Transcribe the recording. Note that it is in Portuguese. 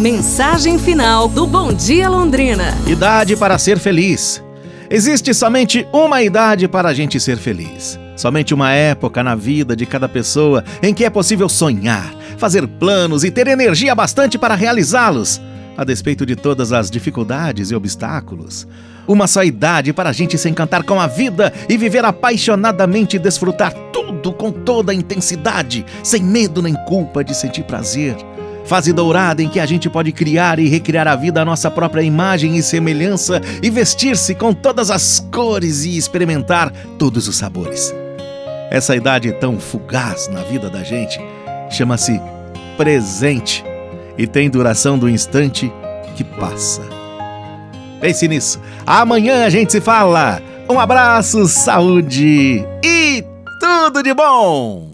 Mensagem final do Bom Dia Londrina. Idade para ser feliz. Existe somente uma idade para a gente ser feliz. Somente uma época na vida de cada pessoa em que é possível sonhar, fazer planos e ter energia bastante para realizá-los, a despeito de todas as dificuldades e obstáculos. Uma só idade para a gente se encantar com a vida e viver apaixonadamente e desfrutar tudo com toda a intensidade, sem medo nem culpa de sentir prazer. Fase dourada em que a gente pode criar e recriar a vida à nossa própria imagem e semelhança e vestir-se com todas as cores e experimentar todos os sabores. Essa idade tão fugaz na vida da gente chama-se presente e tem duração do instante que passa. Pense nisso. Amanhã a gente se fala. Um abraço, saúde e tudo de bom!